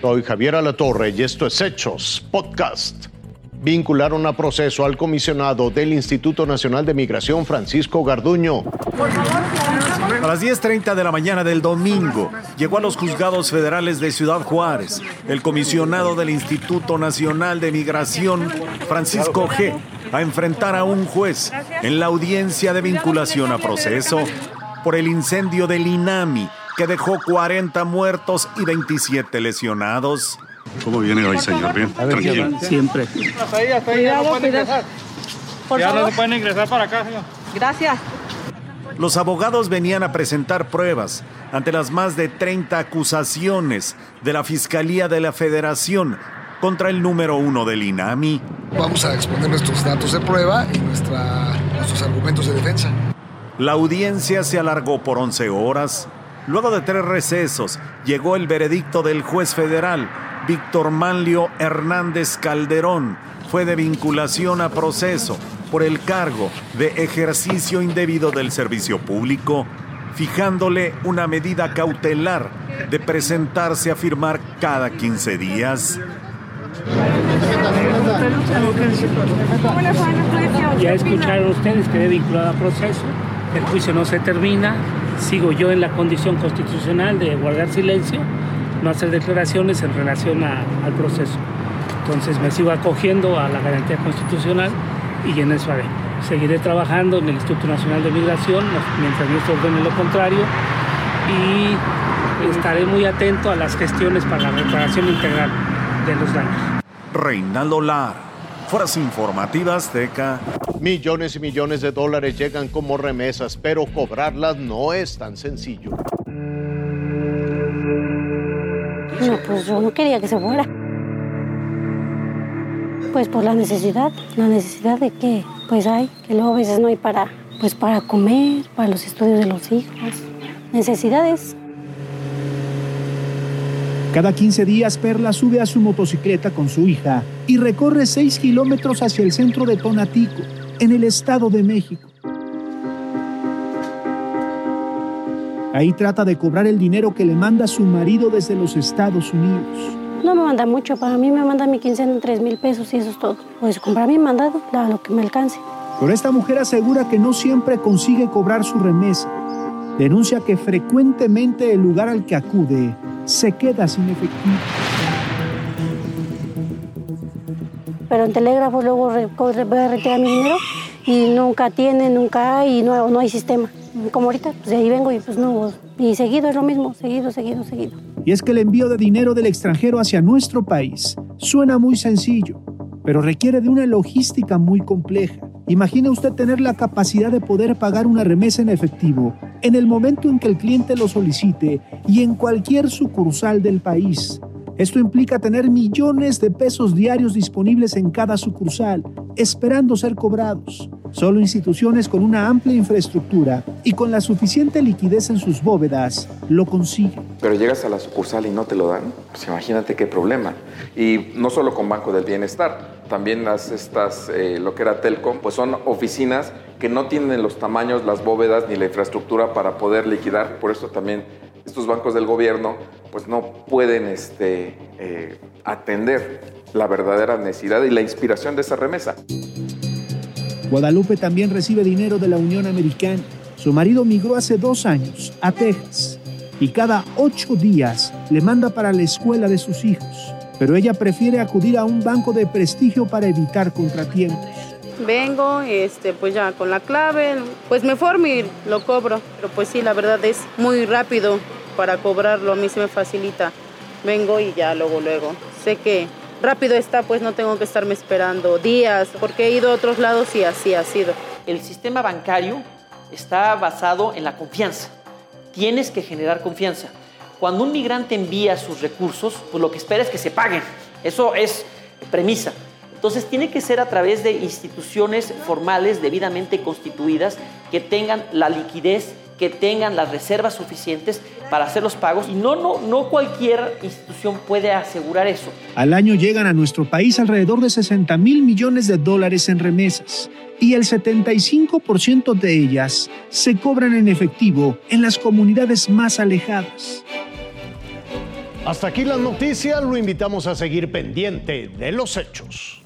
Soy Javier Alatorre y esto es Hechos Podcast. Vincularon a proceso al comisionado del Instituto Nacional de Migración, Francisco Garduño. A las 10.30 de la mañana del domingo llegó a los juzgados federales de Ciudad Juárez el comisionado del Instituto Nacional de Migración, Francisco G., a enfrentar a un juez en la audiencia de vinculación a proceso por el incendio del INAMI que dejó 40 muertos y 27 lesionados. ¿Cómo viene hoy, señor? Bien, tranquilo. Siempre. Hasta ahí, hasta ahí, ya no pueden ingresar. ya no se pueden ingresar para acá, señor. Gracias. Los abogados venían a presentar pruebas ante las más de 30 acusaciones de la Fiscalía de la Federación contra el número uno del INAMI. Vamos a exponer nuestros datos de prueba y nuestra, nuestros argumentos de defensa. La audiencia se alargó por 11 horas. Luego de tres recesos, llegó el veredicto del juez federal, Víctor Manlio Hernández Calderón. Fue de vinculación a proceso por el cargo de ejercicio indebido del servicio público, fijándole una medida cautelar de presentarse a firmar cada 15 días. Ya escucharon ustedes que he vinculado a proceso. El juicio no se termina. Sigo yo en la condición constitucional de guardar silencio, no hacer declaraciones en relación al proceso. Entonces me sigo acogiendo a la garantía constitucional y en eso haré. Seguiré trabajando en el Instituto Nacional de Migración mientras no se ordene lo contrario y estaré muy atento a las gestiones para la reparación integral de los daños. Reinaldo Lar, Fuerza Informativa Azteca. Millones y millones de dólares llegan como remesas, pero cobrarlas no es tan sencillo. No, pues yo no quería que se fuera. Pues por la necesidad, la necesidad de que pues hay, que luego a veces no hay para, pues para comer, para los estudios de los hijos, necesidades. Cada 15 días Perla sube a su motocicleta con su hija y recorre 6 kilómetros hacia el centro de Tonatico, en el Estado de México. Ahí trata de cobrar el dinero que le manda su marido desde los Estados Unidos. No me manda mucho, para mí me manda mi quincena en 3 mil pesos y eso es todo. Pues comprar mi mandado, la- lo que me alcance. Pero esta mujer asegura que no siempre consigue cobrar su remesa. Denuncia que frecuentemente el lugar al que acude se queda sin efectivo. Pero en telégrafo luego voy a retirar mi dinero y nunca tiene, nunca hay, y no, no hay sistema. Como ahorita, pues de ahí vengo y pues no, y seguido es lo mismo, seguido, seguido, seguido. Y es que el envío de dinero del extranjero hacia nuestro país suena muy sencillo, pero requiere de una logística muy compleja. Imagine usted tener la capacidad de poder pagar una remesa en efectivo en el momento en que el cliente lo solicite y en cualquier sucursal del país. Esto implica tener millones de pesos diarios disponibles en cada sucursal, esperando ser cobrados. Solo instituciones con una amplia infraestructura y con la suficiente liquidez en sus bóvedas lo consiguen. Pero llegas a la sucursal y no te lo dan, pues imagínate qué problema. Y no solo con Banco del Bienestar, también las estas, eh, lo que era Telcom, pues son oficinas que no tienen los tamaños, las bóvedas ni la infraestructura para poder liquidar. Por eso también estos bancos del gobierno pues no pueden este, eh, atender la verdadera necesidad y la inspiración de esa remesa. Guadalupe también recibe dinero de la Unión Americana. Su marido migró hace dos años a Texas y cada ocho días le manda para la escuela de sus hijos. Pero ella prefiere acudir a un banco de prestigio para evitar contratiempos. Vengo, este, pues ya con la clave, pues me formo y lo cobro. Pero pues sí, la verdad es muy rápido para cobrarlo, a mí se me facilita. Vengo y ya luego, luego. Sé que rápido está, pues no tengo que estarme esperando días, porque he ido a otros lados y así ha sido. El sistema bancario está basado en la confianza. Tienes que generar confianza. Cuando un migrante envía sus recursos, pues lo que espera es que se paguen. Eso es premisa. Entonces tiene que ser a través de instituciones formales debidamente constituidas que tengan la liquidez, que tengan las reservas suficientes para hacer los pagos y no, no, no cualquier institución puede asegurar eso. Al año llegan a nuestro país alrededor de 60 mil millones de dólares en remesas y el 75% de ellas se cobran en efectivo en las comunidades más alejadas. Hasta aquí las noticias, lo invitamos a seguir pendiente de los hechos.